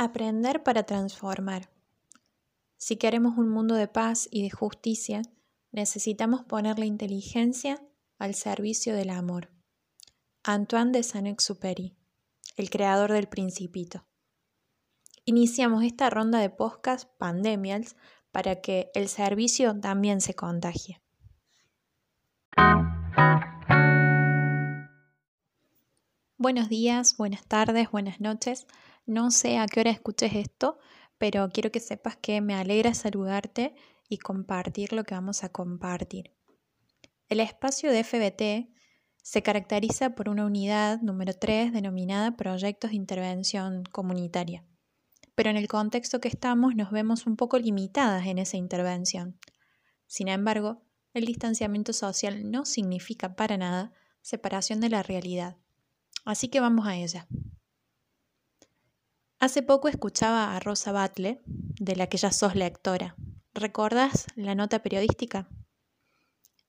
Aprender para transformar. Si queremos un mundo de paz y de justicia, necesitamos poner la inteligencia al servicio del amor. Antoine de Saint-Exupéry, el creador del Principito. Iniciamos esta ronda de podcast Pandemials para que el servicio también se contagie. Buenos días, buenas tardes, buenas noches. No sé a qué hora escuches esto, pero quiero que sepas que me alegra saludarte y compartir lo que vamos a compartir. El espacio de FBT se caracteriza por una unidad número 3 denominada Proyectos de Intervención Comunitaria. Pero en el contexto que estamos nos vemos un poco limitadas en esa intervención. Sin embargo, el distanciamiento social no significa para nada separación de la realidad. Así que vamos a ella. Hace poco escuchaba a Rosa Batle, de la que ya sos lectora. ¿Recordás la nota periodística?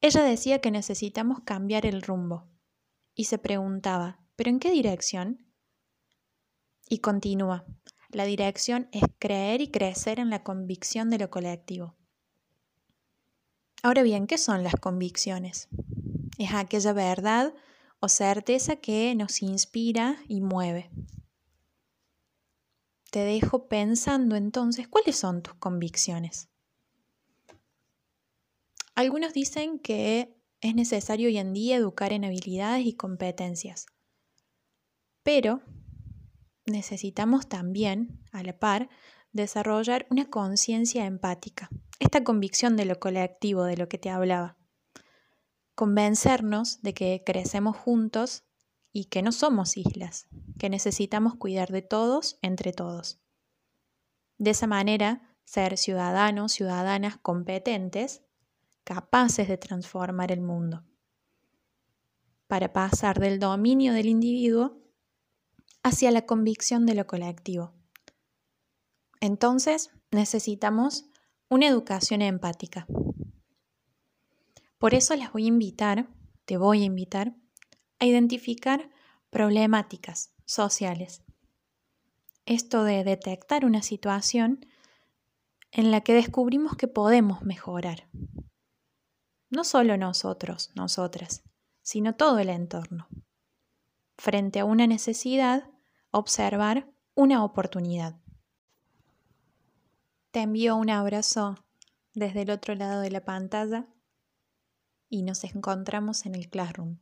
Ella decía que necesitamos cambiar el rumbo y se preguntaba, ¿pero en qué dirección? Y continúa, la dirección es creer y crecer en la convicción de lo colectivo. Ahora bien, ¿qué son las convicciones? Es aquella verdad o certeza que nos inspira y mueve te dejo pensando entonces cuáles son tus convicciones. Algunos dicen que es necesario hoy en día educar en habilidades y competencias, pero necesitamos también, a la par, desarrollar una conciencia empática, esta convicción de lo colectivo de lo que te hablaba. Convencernos de que crecemos juntos y que no somos islas, que necesitamos cuidar de todos entre todos. De esa manera, ser ciudadanos, ciudadanas competentes, capaces de transformar el mundo, para pasar del dominio del individuo hacia la convicción de lo colectivo. Entonces, necesitamos una educación empática. Por eso les voy a invitar, te voy a invitar, a identificar problemáticas sociales. Esto de detectar una situación en la que descubrimos que podemos mejorar. No solo nosotros, nosotras, sino todo el entorno. Frente a una necesidad, observar una oportunidad. Te envío un abrazo desde el otro lado de la pantalla y nos encontramos en el Classroom.